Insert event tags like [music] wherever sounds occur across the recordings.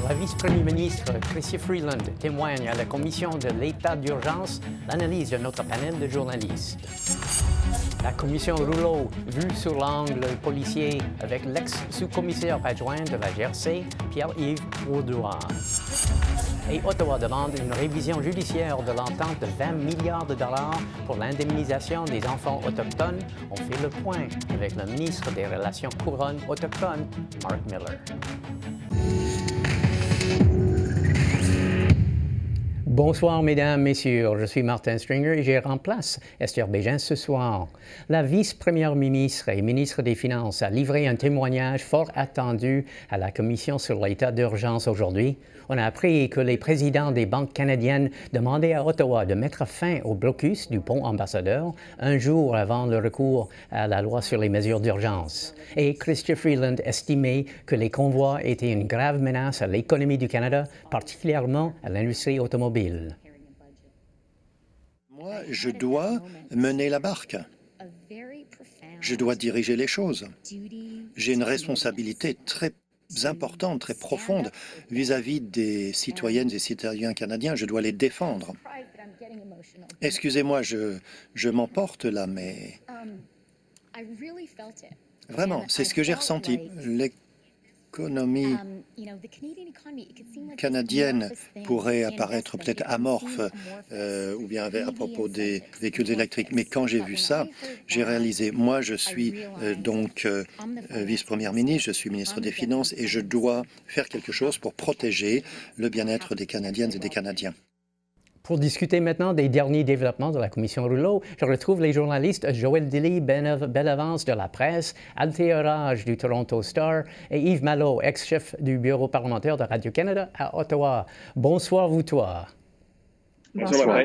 La vice-premier ministre Chrystia Freeland témoigne à la commission de l'état d'urgence l'analyse de notre panel de journalistes. La commission Rouleau, vue sur l'angle policier avec l'ex-sous-commissaire adjoint de la GRC, Pierre-Yves Audoir. Et Ottawa demande une révision judiciaire de l'entente de 20 milliards de dollars pour l'indemnisation des enfants autochtones. On fait le point avec le ministre des Relations couronnes autochtones, Mark Miller. Bonsoir, mesdames, messieurs. Je suis Martin Stringer et je remplace Esther Bégin ce soir. La vice-première ministre et ministre des Finances a livré un témoignage fort attendu à la Commission sur l'état d'urgence aujourd'hui. On a appris que les présidents des banques canadiennes demandaient à Ottawa de mettre fin au blocus du pont ambassadeur un jour avant le recours à la loi sur les mesures d'urgence. Et Christian Freeland estimait que les convois étaient une grave menace à l'économie du Canada, particulièrement à l'industrie automobile. Moi, je dois mener la barque. Je dois diriger les choses. J'ai une responsabilité très importantes, très profondes vis-à-vis des citoyennes et citoyens canadiens. Je dois les défendre. Excusez-moi, je, je m'emporte là, mais vraiment, c'est ce que j'ai ressenti l'économie canadienne pourrait apparaître peut-être amorphe euh, ou bien à propos des véhicules électriques. Mais quand j'ai vu ça, j'ai réalisé, moi je suis euh, donc euh, vice-première ministre, je suis ministre des Finances et je dois faire quelque chose pour protéger le bien-être des Canadiennes et des Canadiens. Pour discuter maintenant des derniers développements de la Commission Rouleau, je retrouve les journalistes Joël Dilly, Bellavance de la presse, Althea Raj du Toronto Star et Yves Malo, ex-chef du bureau parlementaire de Radio-Canada à Ottawa. Bonsoir, vous trois. Bonsoir.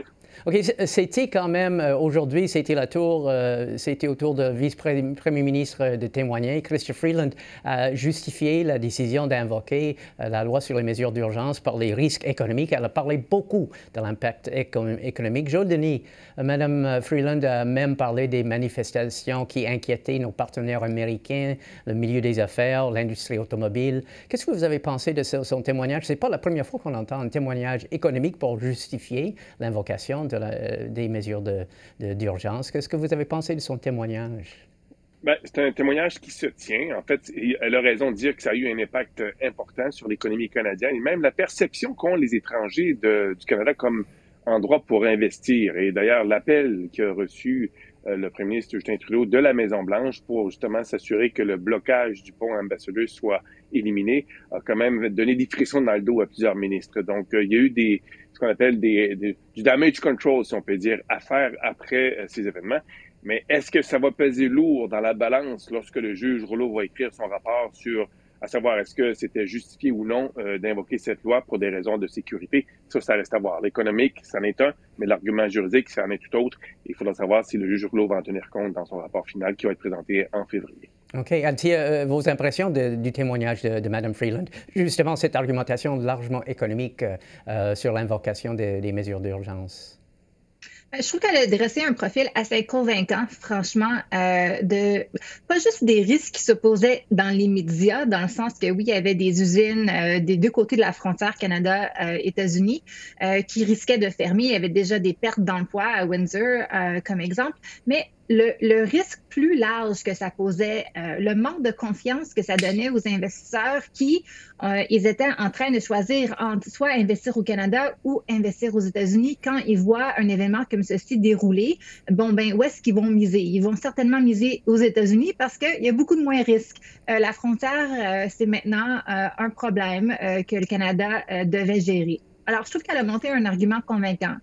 OK, c'était quand même, euh, aujourd'hui, c'était la tour, euh, c'était au tour de vice-premier ministre de témoigner. Christian Freeland a justifié la décision d'invoquer euh, la loi sur les mesures d'urgence par les risques économiques. Elle a parlé beaucoup de l'impact économique. Joe Denis, Mme Freeland a même parlé des manifestations qui inquiétaient nos partenaires américains, le milieu des affaires, l'industrie automobile. Qu'est-ce que vous avez pensé de son témoignage? Ce n'est pas la première fois qu'on entend un témoignage économique pour justifier l'invocation des mesures d'urgence. Qu'est-ce que vous avez pensé de son témoignage? Ben, c'est un témoignage qui se tient. En fait, elle a raison de dire que ça a eu un impact important sur l'économie canadienne et même la perception qu'ont les étrangers du Canada comme endroit pour investir. Et d'ailleurs, l'appel qu'a reçu euh, le premier ministre Justin Trudeau de la Maison-Blanche pour justement s'assurer que le blocage du pont ambassadeur soit éliminé a quand même donné des frissons dans le dos à plusieurs ministres. Donc, euh, il y a eu des, ce qu'on appelle des, du damage control, si on peut dire, à faire après euh, ces événements. Mais est-ce que ça va peser lourd dans la balance lorsque le juge Rouleau va écrire son rapport sur à savoir est-ce que c'était justifié ou non euh, d'invoquer cette loi pour des raisons de sécurité. Ça, ça reste à voir. L'économique, c'en est un, mais l'argument juridique, c'en est tout autre. Il faudra savoir si le juge Rouleau va en tenir compte dans son rapport final qui va être présenté en février. OK. Althea, euh, vos impressions du témoignage de, Mme Freeland, justement cette argumentation largement économique euh, sur l'invocation des mesures d'urgence? Euh, je trouve qu'elle a dressé un profil assez convaincant, franchement, euh, de pas juste des risques qui se posaient dans les médias, dans le sens que oui, il y avait des usines euh, des deux côtés de la frontière Canada-États-Unis qui risquaient de fermer. Il y avait déjà des pertes d'emploi à Windsor, comme exemple, mais le, risque plus large que ça posait, euh, le manque de confiance que ça donnait aux investisseurs qui euh, ils étaient en train de choisir entre soit investir au Canada ou investir aux États-Unis quand ils voient un événement comme ceci dérouler. Bon, ben où est-ce qu'ils vont miser? Ils vont certainement miser aux États-Unis parce qu'il y a beaucoup de moins risques. Euh, la frontière, c'est maintenant un problème que le Canada devait gérer. Alors, je trouve qu'elle a monté un argument convaincant.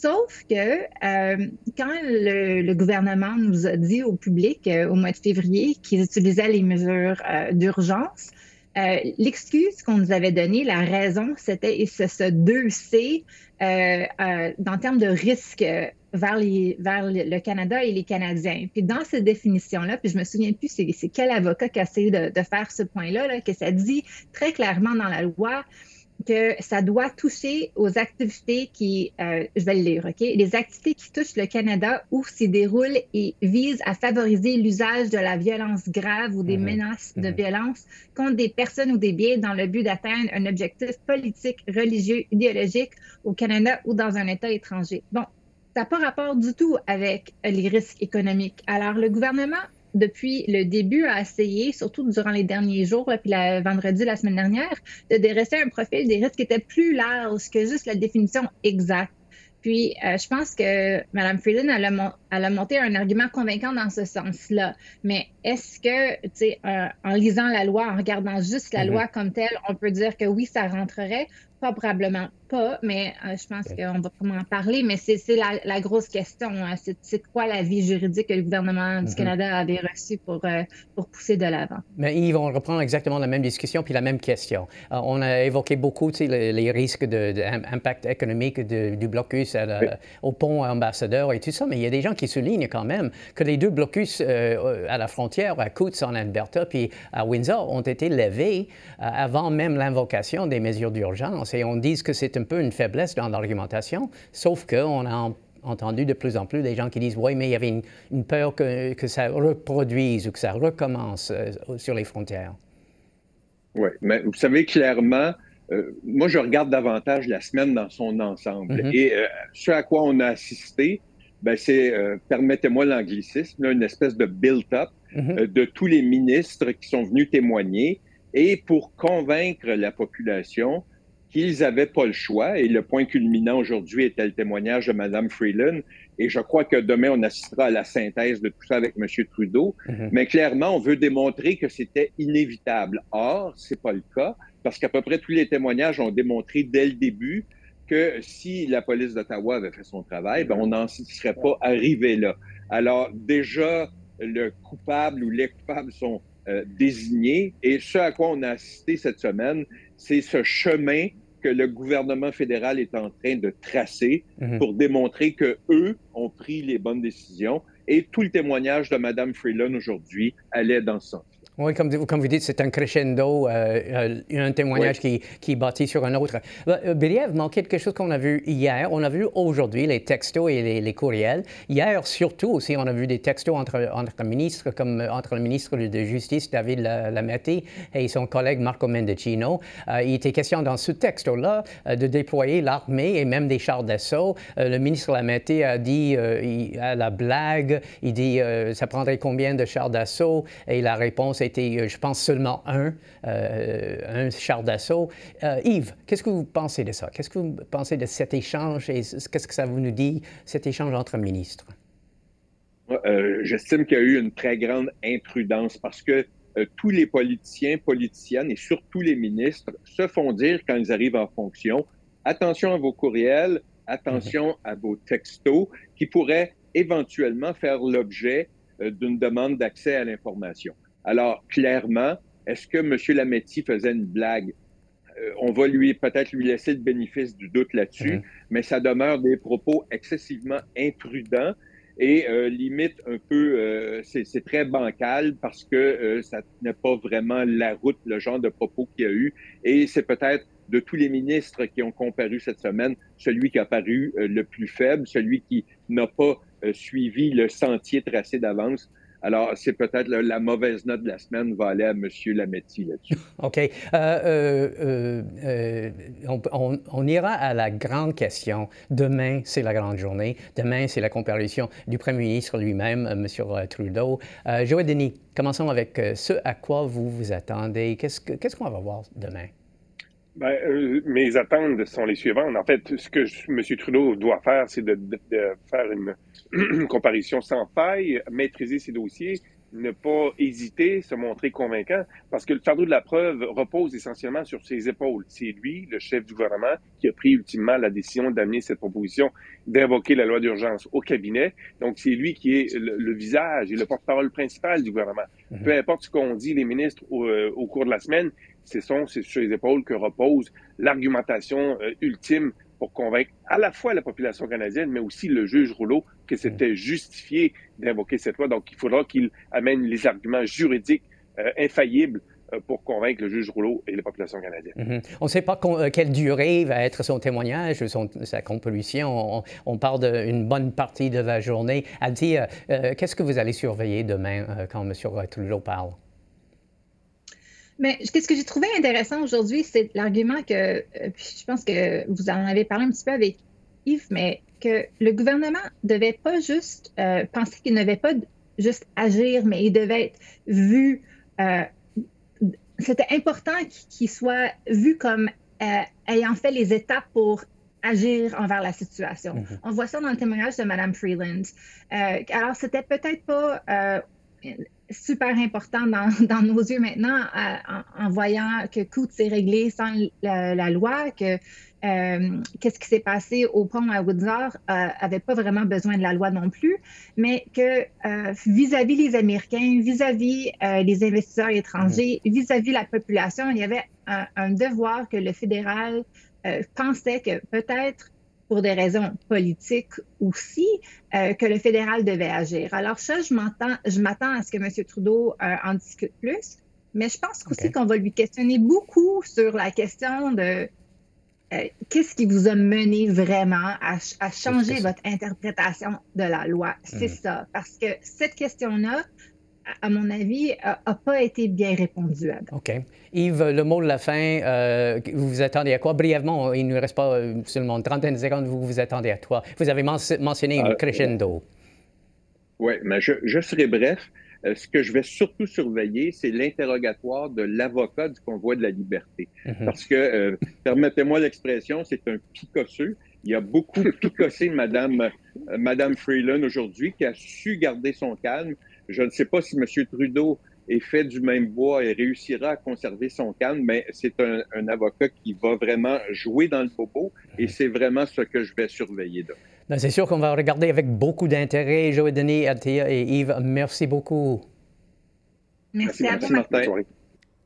Sauf que euh, quand le, gouvernement nous a dit au public euh, au mois de février qu'ils utilisaient les mesures euh, d'urgence, l'excuse qu'on nous avait donnée, la raison, c'était ce, ce 2C en termes de risque vers, le Canada et les Canadiens. Puis dans cette définition-là, puis je me souviens plus c'est, quel avocat qui a essayé de, faire ce point-là, là, que ça dit très clairement dans la loi que ça doit toucher aux activités qui, euh, je vais le lire, OK? Les activités qui touchent le Canada ou s'y déroulent et visent à favoriser l'usage de la violence grave ou des mhm. menaces de mhm. violence contre des personnes ou des biens dans le but d'atteindre un objectif politique, religieux, idéologique au Canada ou dans un État étranger. Bon, ça n'a pas rapport du tout avec les risques économiques. Alors, le gouvernement depuis le début, a essayé, surtout durant les derniers jours, puis la, vendredi la semaine dernière, de dresser un profil des risques qui était plus large que juste la définition exacte. Puis, euh, je pense que Mme Freeland, elle a, elle a, monté un argument convaincant dans ce sens-là. Mais est-ce que, tu sais, euh, en lisant la loi, en regardant juste la mm-hmm. loi comme telle, on peut dire que oui, ça rentrerait? Probablement pas, mais euh, je pense qu'on va comment en parler. Mais c'est la, grosse question. Hein. C'est quoi la vie juridique que le gouvernement du mhm. Canada avait reçue pour, euh, pour pousser de l'avant? Mais Yves, on reprend exactement la même discussion puis la même question. Euh, on a évoqué beaucoup les, les, risques d'impact économique du blocus au pont ambassadeur et tout ça, mais il y a des gens qui soulignent quand même que les deux blocus à la frontière, à Coutts en Alberta puis à Windsor, ont été levés avant même l'invocation des mesures d'urgence et on dit que c'est un peu une faiblesse dans l'argumentation, sauf qu'on a entendu de plus en plus des gens qui disent Oui, mais il y avait une, peur que, que, ça reproduise ou que ça recommence euh, sur les frontières. Oui, mais vous savez clairement, euh, moi je regarde davantage la semaine dans son ensemble. Mm-hmm. Et euh, ce à quoi on a assisté, ben, c'est, permettez-moi l'anglicisme, une espèce de build-up mm-hmm. de tous les ministres qui sont venus témoigner. Et pour convaincre la population, qu'ils n'avaient pas le choix. Et le point culminant aujourd'hui était le témoignage de Mme Freeland. Et je crois que demain, on assistera à la synthèse de tout ça avec M. Trudeau. Mhm. Mais clairement, on veut démontrer que c'était inévitable. Or, c'est pas le cas, parce qu'à peu près tous les témoignages ont démontré dès le début que si la police d'Ottawa avait fait son travail, ben, on n'en serait pas arrivé là. Alors, déjà, le coupable ou les coupables sont euh, désignés. Et ce à quoi on a assisté cette semaine, c'est ce chemin que le gouvernement fédéral est en train de tracer mhm. pour démontrer que eux ont pris les bonnes décisions. Et tout le témoignage de Mme Freeland aujourd'hui allait dans ce sens. Oui, comme, comme vous dites, c'est un crescendo, euh, euh, un témoignage qui, qui bâtit sur un autre. Euh, Briève manquait quelque chose qu'on a vu hier. On a vu aujourd'hui les textos et les, courriels. Hier, surtout aussi, on a vu des textos entre, entre ministres, comme entre le ministre de Justice, David Lametti, et son collègue Marco Mendicino. il était question dans ce texto-là de déployer l'armée et même des chars d'assaut. le ministre Lametti a dit à la blague, il dit ça prendrait combien de chars d'assaut? Et la réponse été, euh, je pense, seulement un, euh, un char d'assaut. Euh, Yves, qu'est-ce que vous pensez de ça? Qu'est-ce que vous pensez de cet échange et qu'est-ce que ça vous nous dit, cet échange entre ministres? J'estime qu'il y a eu une très grande imprudence parce que tous les politiciens, politiciennes et surtout les ministres se font dire quand ils arrivent en fonction, attention à vos courriels, attention à vos textos qui pourraient éventuellement faire l'objet d'une demande d'accès à l'information. Alors, clairement, est-ce que M. Lametti faisait une blague? Euh, on va lui peut-être lui laisser le bénéfice du doute là-dessus, mhm. mais ça demeure des propos excessivement imprudents et euh, limite un peu, euh, c'est très bancal parce que ça n'est pas vraiment la route, le genre de propos qu'il y a eu. Et c'est peut-être de tous les ministres qui ont comparu cette semaine, celui qui a paru le plus faible, celui qui n'a pas suivi le sentier tracé d'avance. Alors, c'est peut-être la, mauvaise note de la semaine va aller à M. Lametti là-dessus. [laughs] OK. Euh, euh, euh, on, ira à la grande question. Demain, c'est la grande journée. Demain, c'est la comparution du Premier ministre lui-même, M. Trudeau. Joël Denis, commençons avec ce à quoi vous vous attendez. Qu'est-ce qu'on va voir demain? Ben, mes attentes sont les suivantes. En fait, ce que M. Trudeau doit faire, c'est de, faire une, [clears throat] une comparution sans faille, maîtriser ses dossiers, ne pas hésiter, se montrer convaincant, parce que le fardeau de la preuve repose essentiellement sur ses épaules. C'est lui, le chef du gouvernement, qui a pris ultimement la décision d'amener cette proposition d'invoquer la loi d'urgence au cabinet. Donc, c'est lui qui est le, visage et le porte-parole principal du gouvernement. Mhm. Peu importe ce qu'ont dit les ministres au, euh, cours de la semaine, c'est sur ses épaules que repose l'argumentation euh, ultime pour convaincre à la fois la population canadienne, mais aussi le juge Rouleau que c'était justifié d'invoquer cette loi. Donc, il faudra qu'il amène les arguments juridiques euh, infaillibles euh, pour convaincre le juge Rouleau et la population canadienne. Mhm. On ne sait pas euh, quelle durée va être son témoignage, son, sa compolution. On, parle d'une bonne partie de la journée. Adi, qu'est-ce que vous allez surveiller demain quand M. Trudeau parle? Mais ce que j'ai trouvé intéressant aujourd'hui, c'est l'argument que, je pense que vous en avez parlé un petit peu avec Yves, mais que le gouvernement devait pas juste penser qu'il ne devait pas juste agir, mais il devait être vu c'était important qu'il soit vu comme euh, ayant fait les étapes pour agir envers la situation. Mhm. On voit ça dans le témoignage de Mme Freeland. Euh, alors, c'était peut-être pas euh, super important dans, [laughs] dans, nos yeux maintenant en, voyant que Coutts s'est réglé sans la, la loi, que euh, qu'est-ce qui s'est passé au pont à Windsor n'avait euh, pas vraiment besoin de la loi non plus, mais que euh, vis-à-vis les Américains, vis-à-vis les investisseurs étrangers, mm-hmm. vis-à-vis la population, il y avait un, devoir que le fédéral pensait que peut-être pour des raisons politiques aussi, que le fédéral devait agir. Alors ça, je m'attends, je m'attends à ce que M. Trudeau en discute plus, mais je pense aussi qu'on va lui questionner beaucoup sur la question de euh, qu'est-ce qui vous a mené vraiment à, changer votre interprétation de la loi? C'est hmm. ça. Parce que cette question-là, à mon avis, n'a pas été bien répondue à OK. Yves, le mot de la fin, euh, vous vous attendez à quoi? Brièvement, il ne reste pas euh, seulement une trentaine de secondes, vous vous attendez à quoi? Vous avez mentionné une crescendo. Oui, mais je, je serai bref. Euh, ce que je vais surtout surveiller, c'est l'interrogatoire de l'avocat du convoi de la liberté. Mhm. Parce que, euh, permettez-moi l'expression, c'est un picosseux. Il y a beaucoup picossé Madame, euh, Madame Freeland aujourd'hui, qui a su garder son calme. Je ne sais pas si M. Trudeau est fait du même bois et réussira à conserver son calme, mais c'est un, un, avocat qui va vraiment jouer dans le popo et c'est vraiment ce que je vais surveiller. Ben, c'est sûr qu'on va regarder avec beaucoup d'intérêt. Joël Denis, Athea et Yves, merci beaucoup. Merci, à vous.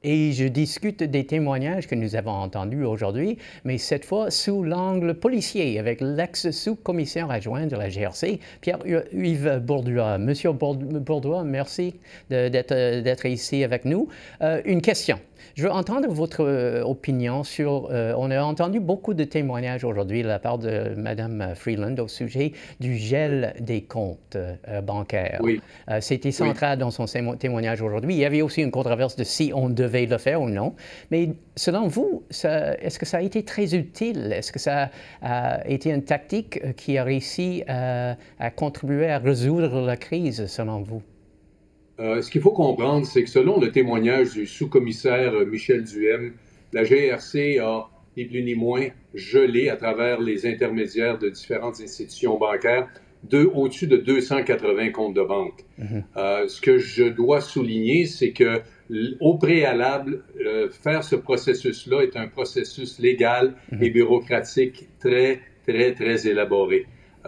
Et je discute des témoignages que nous avons entendus aujourd'hui, mais cette fois sous l'angle policier, avec l'ex-sous-commissaire adjoint de la GRC, Pierre-Yves Bourdois. Monsieur Bourdois, merci d'être ici avec nous. Euh, une question. Je veux entendre votre euh, opinion sur. Euh, on a entendu beaucoup de témoignages aujourd'hui de la part de Mme Freeland au sujet du gel des comptes euh, bancaires. Oui. C'était central dans son témoignage aujourd'hui. Il y avait aussi une controverse de si on devait le faire ou non. Mais selon vous, est-ce que ça a été très utile? Est-ce que ça a été une tactique qui a réussi à contribuer à résoudre la crise, selon vous? Euh, ce qu'il faut comprendre, c'est que selon le témoignage du sous-commissaire euh, Michel Duhem, la GRC a ni plus ni moins gelé à travers les intermédiaires de différentes institutions bancaires de, au-dessus de 280 comptes de banque. Mhm. Euh, ce que je dois souligner, c'est que au préalable, faire ce processus-là est un processus légal mhm. et bureaucratique très, très, très élaboré.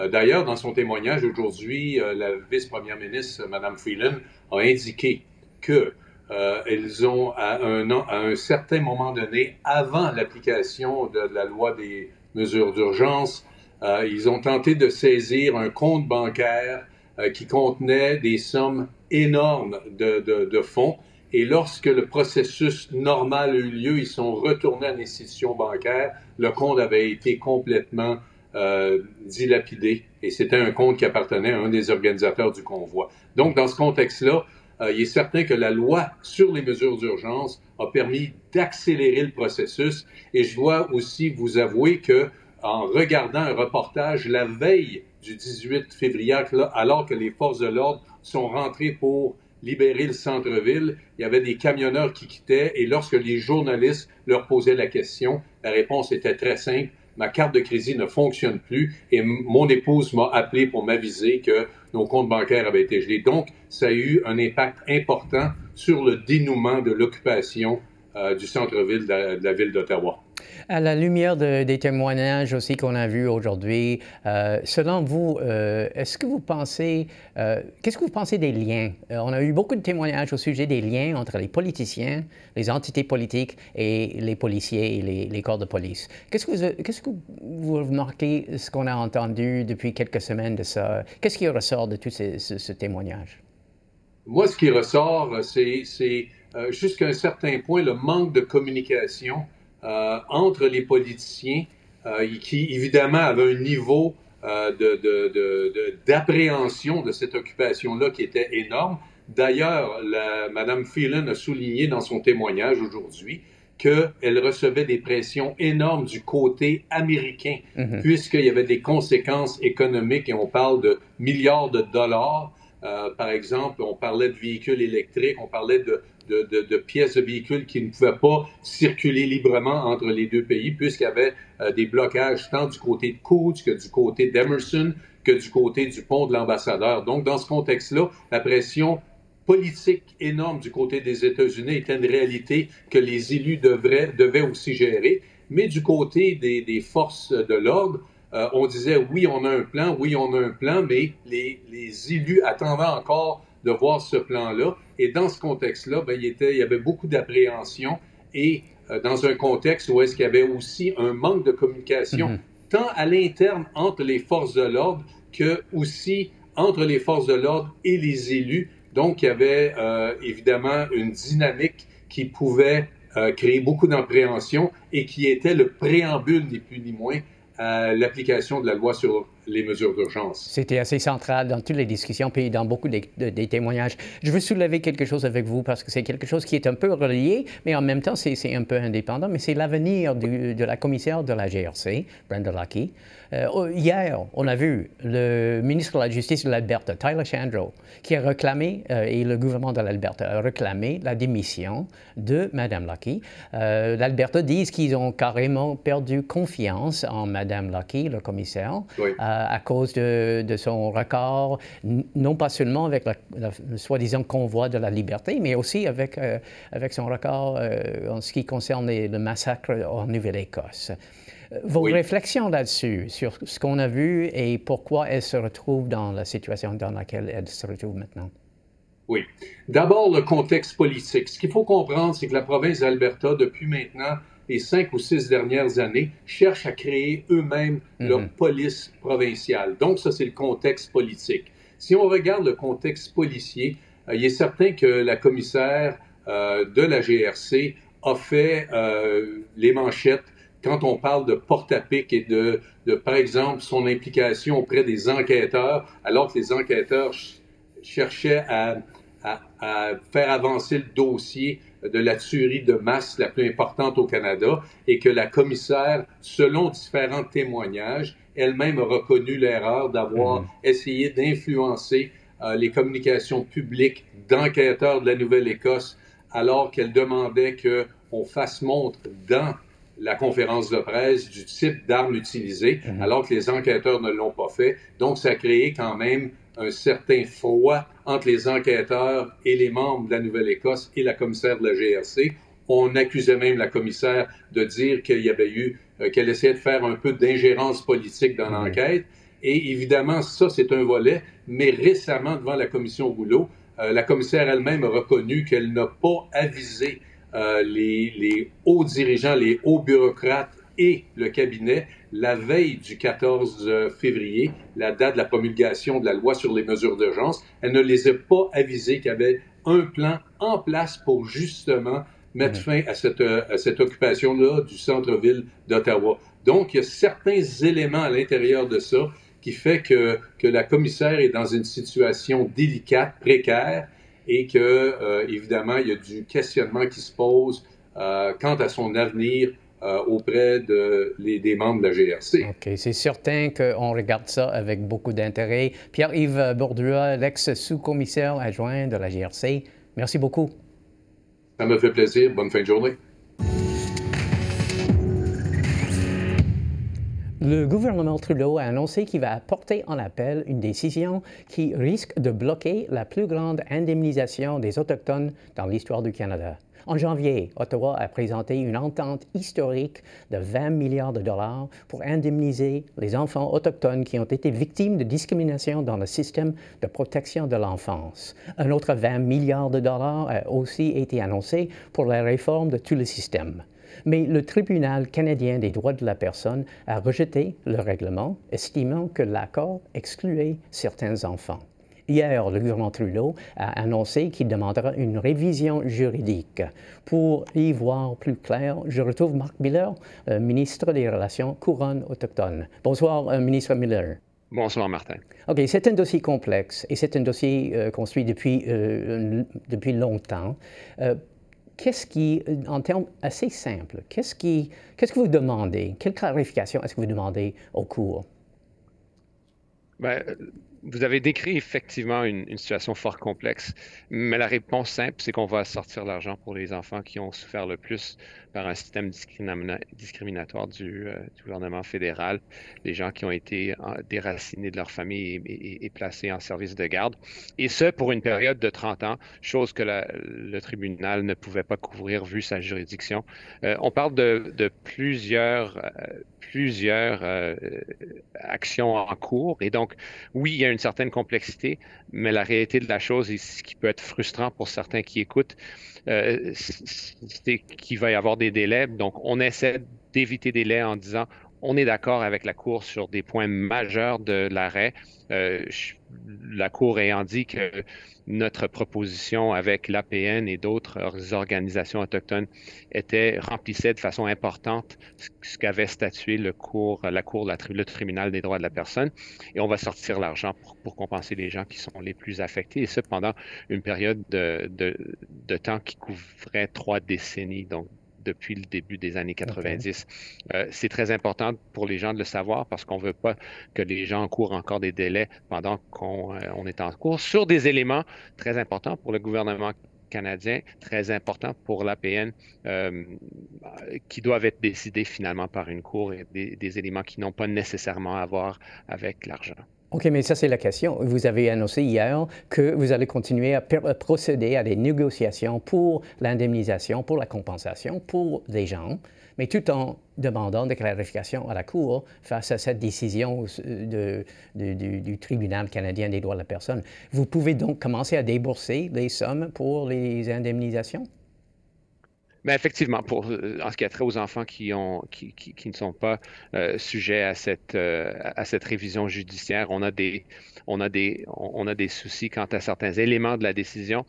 D'ailleurs, dans son témoignage aujourd'hui, la vice-première ministre, Mme Freeland, a indiqué que euh, elles ont, à un, certain moment donné, avant l'application de la loi des mesures d'urgence, euh, ils ont tenté de saisir un compte bancaire euh, qui contenait des sommes énormes de, de, de, fonds. Et lorsque le processus normal a eu lieu, ils sont retournés à l'institution bancaire. Le compte avait été complètement euh, dilapidé. Et c'était un compte qui appartenait à un des organisateurs du convoi. Donc, dans ce contexte-là, euh, il est certain que la loi sur les mesures d'urgence a permis d'accélérer le processus. Et je dois aussi vous avouer que en regardant un reportage la veille du 18 février, alors que les forces de l'ordre sont rentrées pour libérer le centre-ville, il y avait des camionneurs qui quittaient. Et lorsque les journalistes leur posaient la question, la réponse était très simple ma carte de crédit ne fonctionne plus et mon épouse m'a appelé pour m'aviser que nos comptes bancaires avaient été gelés. Donc, ça a eu un impact important sur le dénouement de l'occupation euh, du centre-ville de, la ville d'Ottawa. À la lumière des témoignages aussi qu'on a vus aujourd'hui, euh, selon vous, euh, est-ce que vous pensez, euh, qu'est-ce que vous pensez des liens? on a eu beaucoup de témoignages au sujet des liens entre les politiciens, les entités politiques et les policiers et les, corps de police. Qu'est-ce que vous, remarquez, ce qu'on a entendu depuis quelques semaines de ça? Qu'est-ce qui ressort de tout ce, témoignage? Moi, ce qui ressort, c'est, jusqu'à un certain point le manque de communication entre les politiciens euh, qui, évidemment, avaient un niveau euh, d'appréhension de, de, cette occupation-là qui était énorme. D'ailleurs, Mme Phelan a souligné dans son témoignage aujourd'hui qu'elle recevait des pressions énormes du côté américain, mm-hmm. puisqu'il y avait des conséquences économiques, et on parle de milliards de dollars. par exemple, on parlait de véhicules électriques, on parlait de, de, pièces de véhicules qui ne pouvaient pas circuler librement entre les deux pays, puisqu'il y avait euh, des blocages tant du côté de Coates que du côté d'Emerson, que du côté du pont de l'ambassadeur. Donc, dans ce contexte-là, la pression politique énorme du côté des États-Unis était une réalité que les élus devraient, devaient aussi gérer. Mais du côté des, forces de l'ordre, euh, on disait oui, on a un plan, oui, on a un plan, mais les, les élus attendaient encore de voir ce plan-là. Et dans ce contexte-là, ben, il, était, il y avait beaucoup d'appréhension et euh, dans un contexte où est-ce qu'il y avait aussi un manque de communication, mm-hmm. tant à l'interne entre les forces de l'ordre que aussi entre les forces de l'ordre et les élus. Donc, il y avait euh, évidemment une dynamique qui pouvait euh, créer beaucoup d'appréhension et qui était le préambule, ni plus ni moins, à l'application de la loi sur les mesures d'urgence. C'était assez central dans toutes les discussions, puis dans beaucoup des, témoignages. Je veux soulever quelque chose avec vous parce que c'est quelque chose qui est un peu relié, mais en même temps, c'est un peu indépendant, mais c'est l'avenir de la commissaire de la GRC, Brenda Lucky. Euh, oh, hier, on a vu le ministre de la Justice de l'Alberta, Tyler Chandro, qui a réclamé, euh, et le gouvernement de l'Alberta a réclamé la démission de Mme Lucky. Euh, L'Alberta dit qu'ils ont carrément perdu confiance en Mme Lucky, le commissaire. Oui à cause de, son record, non pas seulement avec le soi-disant convoi de la liberté, mais aussi avec, euh, avec son record euh, en ce qui concerne le massacre en Nouvelle-Écosse. Vos réflexions là-dessus, sur ce qu'on a vu et pourquoi elle se retrouve dans la situation dans laquelle elle se retrouve maintenant? Oui. D'abord, le contexte politique. Ce qu'il faut comprendre, c'est que la province d'Alberta, depuis maintenant les cinq ou six dernières années, cherchent à créer eux-mêmes leur mhm. police provinciale. Donc, ça, c'est le contexte politique. Si on regarde le contexte policier, euh, il est certain que la commissaire euh, de la GRC a fait euh, les manchettes quand on parle de porte-à-pic et de, de, par exemple, son implication auprès des enquêteurs, alors que les enquêteurs cherchaient à, à, à faire avancer le dossier de la tuerie de masse la plus importante au Canada et que la commissaire, selon différents témoignages, elle-même a reconnu l'erreur d'avoir mhm. essayé d'influencer euh, les communications publiques d'enquêteurs de la Nouvelle-Écosse alors qu'elle demandait qu'on fasse montre dans la conférence de presse du type d'armes utilisées, mhm. alors que les enquêteurs ne l'ont pas fait. Donc, ça a créé quand même un certain froid entre les enquêteurs et les membres de la Nouvelle-Écosse et la commissaire de la GRC. On accusait même la commissaire de dire qu'il y avait eu, euh, qu'elle essayait de faire un peu d'ingérence politique dans l'enquête. Et évidemment, ça, c'est un volet. Mais récemment, devant la commission Rouleau, euh, la commissaire elle-même a reconnu qu'elle n'a pas avisé euh, les, les hauts dirigeants, les hauts bureaucrates et le cabinet la veille du 14 euh, février, la date de la promulgation de la loi sur les mesures d'urgence. Elle ne les a pas avisés qu'il y avait un plan en place pour justement mettre fin à cette, euh, à cette occupation-là du centre-ville d'Ottawa. Donc, il y a certains éléments à l'intérieur de ça qui fait que, que la commissaire est dans une situation délicate, précaire, et que, euh, évidemment, il y a du questionnement qui se pose quant à son avenir euh, auprès de, les, des membres de la GRC. OK. C'est certain qu'on regarde ça avec beaucoup d'intérêt. Pierre-Yves Bourdua, l'ex-sous-commissaire adjoint de la GRC, merci beaucoup. Ça me fait plaisir. Bonne fin de journée. Le gouvernement Trudeau a annoncé qu'il va porter en appel une décision qui risque de bloquer la plus grande indemnisation des Autochtones dans l'histoire du Canada. En janvier, Ottawa a présenté une entente historique de 20 milliards de dollars pour indemniser les enfants autochtones qui ont été victimes de discrimination dans le système de protection de l'enfance. Un autre 20 milliards de dollars a aussi été annoncé pour la réforme de tout le système. Mais le tribunal canadien des droits de la personne a rejeté le règlement, estimant que l'accord excluait certains enfants. Hier, le gouvernement Trudeau a annoncé qu'il demandera une révision juridique. Pour y voir plus clair, je retrouve Marc Miller, euh, ministre des Relations couronnes autochtones. Bonsoir, euh, ministre Miller. Bonsoir, Martin. OK, c'est un dossier complexe et c'est un dossier euh, qu'on suit depuis, depuis longtemps. qu'est-ce qui, en termes assez simples, qu'est-ce, qui, qu'est-ce que vous demandez? Quelle clarification est-ce que vous demandez au cours? Ben, vous avez décrit effectivement une, situation fort complexe, mais la réponse simple, c'est qu'on va sortir l'argent pour les enfants qui ont souffert le plus par un système discriminatoire du, euh, du gouvernement fédéral, les gens qui ont été déracinés de leur famille et, placés en service de garde, et ce pour une période de 30 ans, chose que le tribunal ne pouvait pas couvrir vu sa juridiction. Euh, on parle de, plusieurs, euh, plusieurs actions en cours, et donc oui, il y a une certaine complexité, mais la réalité de la chose, et ce qui peut être frustrant pour certains qui écoutent, [laughs] c'est qu'il va y avoir des délais. Donc, on essaie d'éviter des délais en disant on est d'accord avec la Cour sur des points majeurs de l'arrêt. Euh, la Cour ayant dit que notre proposition avec l'APN et d'autres organisations autochtones était, remplissait de façon importante ce qu'avait statué le cours, la Cour, le tribunal des droits de la personne. Et on va sortir l'argent pour, compenser les gens qui sont les plus affectés, et ce pendant une période de, de temps qui couvrait trois décennies, donc depuis le début des années 90. Euh, c'est très important pour les gens de le savoir parce qu'on ne veut pas que les gens courent encore des délais pendant qu'on euh, est en cours sur des éléments très importants pour le gouvernement canadien, très importants pour l'APN, euh, qui doivent être décidés finalement par une cour et des éléments qui n'ont pas nécessairement à voir avec l'argent. OK, mais ça, c'est la question. Vous avez annoncé hier que vous allez continuer à procéder à des négociations pour l'indemnisation, pour la compensation pour les gens, mais tout en demandant des clarifications à la Cour face à cette décision de, du tribunal canadien des droits de la personne. Vous pouvez donc commencer à débourser les sommes pour les indemnisations? Mais effectivement, pour, euh, en ce qui a trait aux enfants qui, ont, qui, ne sont pas euh, sujets à cette, euh, à cette révision judiciaire, on a des soucis quant à certains éléments de la décision.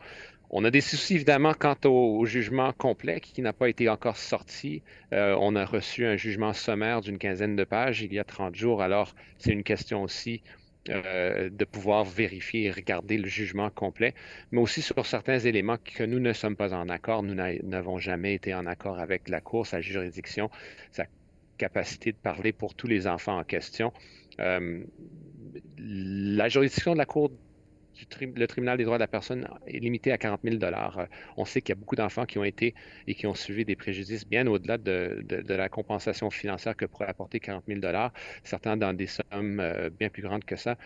On a des soucis évidemment quant au, jugement complet qui n'a pas été encore sorti. on a reçu un jugement sommaire d'une quinzaine de pages il y a 30 jours, alors c'est une question aussi euh, de pouvoir vérifier et regarder le jugement complet, mais aussi sur certains éléments que nous ne sommes pas en accord. Nous n'avons jamais été en accord avec la Cour, sa juridiction, sa capacité de parler pour tous les enfants en question. Euh, la juridiction de la Cour le tribunal des droits de la personne est limité à 40 000 euh, On sait qu'il y a beaucoup d'enfants qui ont été et qui ont subi des préjudices bien au-delà de, la compensation financière que pourrait apporter 40 000 certains dans des sommes euh, bien plus grandes que ça.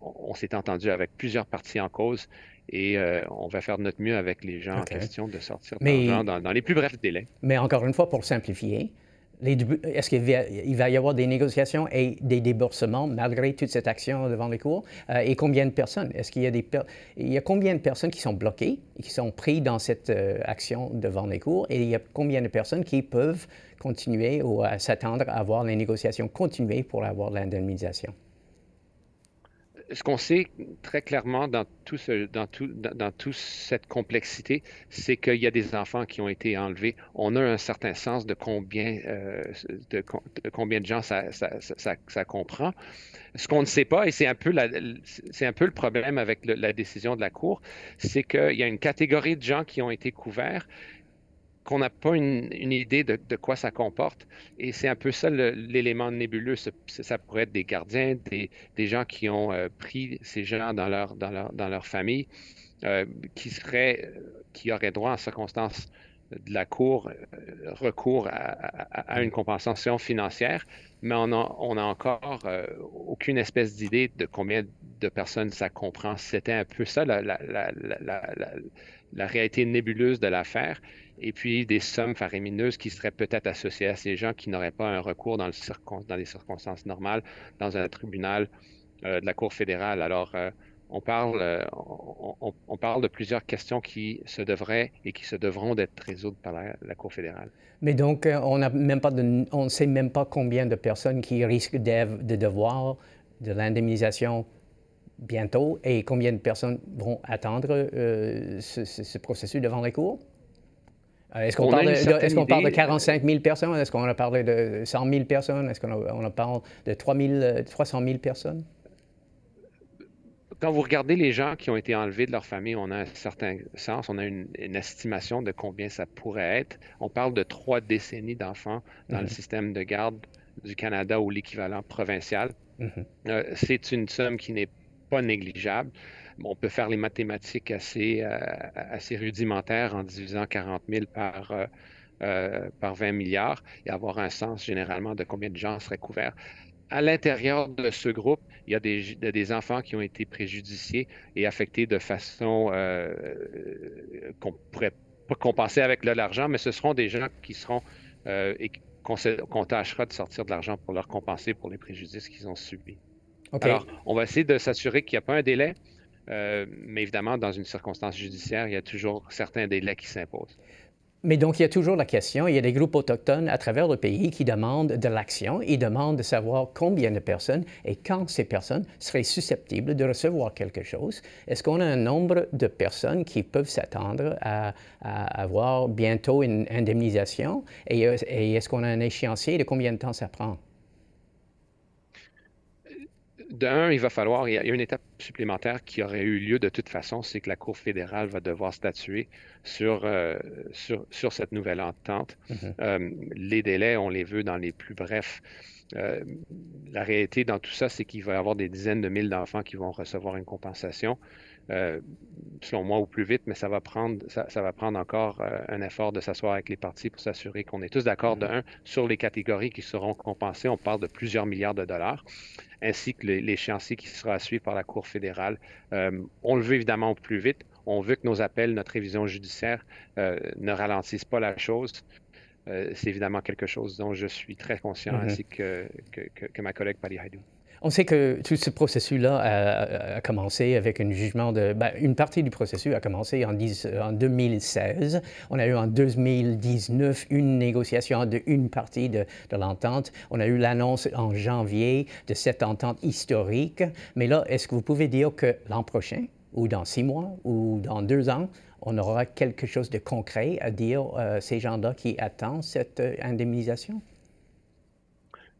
On, s'est entendu avec plusieurs parties en cause et euh, on va faire de notre mieux avec les gens en question de sortir dans, dans les plus brefs délais. Mais encore une fois, pour simplifier, est-ce qu'il va y avoir des négociations et des déboursements malgré toute cette action devant les cours? Euh, et combien de personnes? Est-ce qu'il y a combien de personnes qui sont bloquées qui sont prises dans cette euh, action devant les cours? Et il y a combien de personnes qui peuvent continuer ou s'attendre à avoir les négociations continuées pour avoir l'indemnisation? Ce qu'on sait très clairement dans tout toute cette complexité, c'est qu'il y a des enfants qui ont été enlevés. On a un certain sens de combien, euh, de, combien de gens ça, comprend. Ce qu'on ne sait pas, et c'est un peu le problème avec la décision de la Cour, c'est qu'il y a une catégorie de gens qui ont été couverts qu'on n'a pas une, idée de, quoi ça comporte. Et c'est un peu ça l'élément nébuleux. Ça, pourrait être des gardiens, des, gens qui ont euh, pris ces gens dans leur, dans leur, dans leur famille, euh, qui, seraient, qui auraient droit en circonstances de la Cour euh, recours à, une compensation financière, mais on n'a on a encore euh, aucune espèce d'idée de combien de personnes ça comprend. C'était un peu ça la, la, la réalité nébuleuse de l'affaire, et puis des sommes faramineuses qui seraient peut-être associées à ces gens qui n'auraient pas un recours dans, le les circonstances normales dans un tribunal de la Cour fédérale. Alors, on parle, euh, on, parle de plusieurs questions qui se devraient et qui se devront d'être résolues par la, Cour fédérale. Mais donc, euh, on ne sait même pas combien de personnes qui risquent de, devoir de l'indemnisation bientôt et combien de personnes vont attendre euh, ce, processus devant les cours? Est-ce qu'on parle, est parle, de 45 000 personnes? Est-ce qu'on a parlé de 100 000 personnes? Est-ce qu'on parle de 3 300 000 personnes? quand vous regardez les gens qui ont été enlevés de leur famille, on a un certain sens, on a une, estimation de combien ça pourrait être. On parle de trois décennies d'enfants dans le mhm. système de garde du Canada ou l'équivalent provincial. Mhm. Euh, c'est une somme qui n'est pas négligeable. On peut faire les mathématiques assez, euh, rudimentaires en divisant 40 000 par, euh, par 20 milliards et avoir un sens généralement de combien de gens seraient couverts à l'intérieur de ce groupe, il y a des, enfants qui ont été préjudiciés et affectés de façon euh, qu'on pourrait pas compenser avec de l'argent, mais ce seront des gens qui seront euh, et qu'on tâchera de sortir de l'argent pour leur compenser pour les préjudices qu'ils ont subis. Alors, on va essayer de s'assurer qu'il n'y a pas un délai, euh, mais évidemment, dans une circonstance judiciaire, il y a toujours certains délais qui s'imposent. Mais donc, il y a toujours la question, il y a des groupes autochtones à travers le pays qui demandent de l'action, ils demandent de savoir combien de personnes et quand ces personnes seraient susceptibles de recevoir quelque chose. Est-ce qu'on a un nombre de personnes qui peuvent s'attendre à, avoir bientôt une indemnisation? Et, et est-ce qu'on a un échéancier? De combien de temps ça prend? D'un, il va falloir, il y a une étape supplémentaire qui aurait eu lieu de toute façon, c'est que la Cour fédérale va devoir statuer sur, euh, sur, sur, cette nouvelle entente. Mm-hmm. Euh, les délais, on les veut dans les plus brefs. Euh, la réalité dans tout ça, c'est qu'il va y avoir des dizaines de mille d'enfants qui vont recevoir une compensation. Selon moi, au plus vite, mais ça va prendre, ça, ça va prendre encore un effort de s'asseoir avec les partis pour s'assurer qu'on est tous d'accord, de un, sur les catégories qui seront compensées. On parle de plusieurs milliards de dollars ainsi que l'échéancier qui sera à suivre par la Cour fédérale. Euh, on le veut évidemment au plus vite. On veut que nos appels, notre révision judiciaire euh, ne ralentissent pas la chose. Euh, c'est évidemment quelque chose dont je suis très conscient, mm-hmm. ainsi que, que, ma collègue Pali Haidou. On sait que tout ce processus-là a, commencé avec un jugement de... Ben, une partie du processus a commencé en, en, 2016. On a eu en 2019 une négociation de une partie de, de l'entente. On a eu l'annonce en janvier de cette entente historique. Mais là, est-ce que vous pouvez dire que l'an prochain, ou dans six mois, ou dans deux ans, on aura quelque chose de concret à dire à euh, ces gens-là qui attendent cette euh, indemnisation?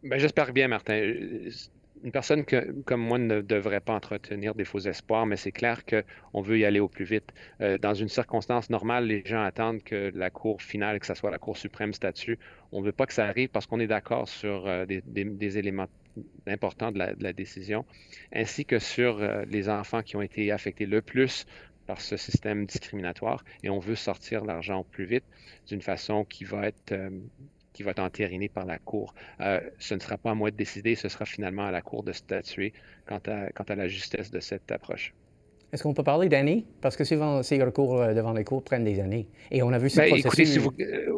Ben, J'espère bien, Martin une personne comme moi ne devrait pas entretenir des faux espoirs, mais c'est clair qu'on veut y aller au plus vite. Euh, dans une circonstance normale, les gens attendent que la Cour finale, que ce soit la Cour suprême statue. On ne veut pas que ça arrive parce qu'on est d'accord sur euh, des, éléments importants de la, décision, ainsi que sur euh, les enfants qui ont été affectés le plus par ce système discriminatoire. Et on veut sortir l'argent au plus vite d'une façon qui va être qui va être entériné par la Cour. Euh, ce ne sera pas à moi de décider, ce sera finalement à la Cour de statuer quant à, quant à la justesse de cette approche. Est-ce qu'on peut parler d'années? Parce que souvent, ces recours euh, devant les cours prennent des années. Et on a vu ce ben, processus... Euh,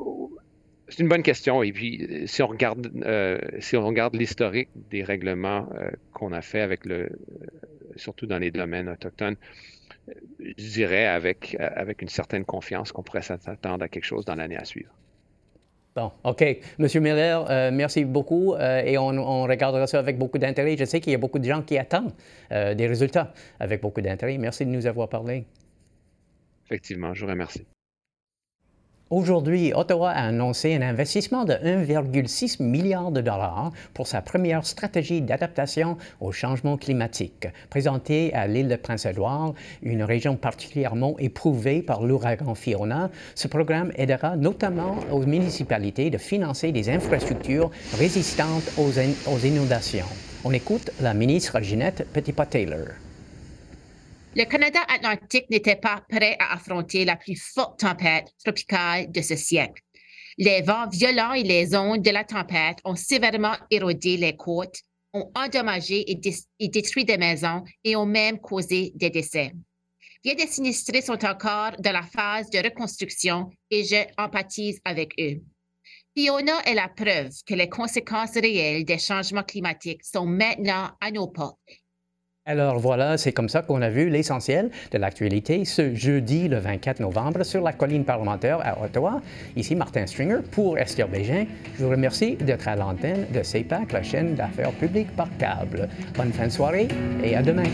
c'est une bonne question. Et puis, si on regarde, si on regarde l'historique des règlements qu'on a fait avec le, surtout dans les domaines autochtones, je dirais avec, avec une certaine confiance qu'on pourrait s'attendre à quelque chose dans l'année à suivre. Bon, OK. Monsieur Miller, euh, merci beaucoup euh, et on, regardera ça avec beaucoup d'intérêt. Je sais qu'il y a beaucoup de gens qui attendent euh, des résultats avec beaucoup d'intérêt. Merci de nous avoir parlé. Effectivement, je vous remercie. Aujourd'hui, Ottawa a annoncé un investissement de 1,6 milliard de dollars pour sa première stratégie d'adaptation au changement climatique. Présentée à l'île de Prince-Édouard, une région particulièrement éprouvée par l'ouragan Fiona, ce programme aidera notamment aux municipalités de financer des infrastructures résistantes aux, aux inondations. On écoute la ministre Ginette Petitpas-Taylor. Le Canada atlantique n'était pas prêt à affronter la plus forte tempête tropicale de ce siècle. Les vents violents et les ondes de la tempête ont sévèrement érodé les côtes, ont endommagé et, détruit des maisons et ont même causé des décès. Bien des sinistrés sont encore dans la phase de reconstruction et je empathise avec eux. Fiona est la preuve que les conséquences réelles des changements climatiques sont maintenant à nos portes alors voilà, c'est comme ça qu'on a vu l'essentiel de l'actualité ce jeudi le 24 novembre sur la colline parlementaire à Ottawa. Ici Martin Stringer pour Esther Bégin. Je vous remercie d'être à l'antenne de CEPAC, la chaîne d'affaires publiques par câble. Bonne fin de soirée et à demain.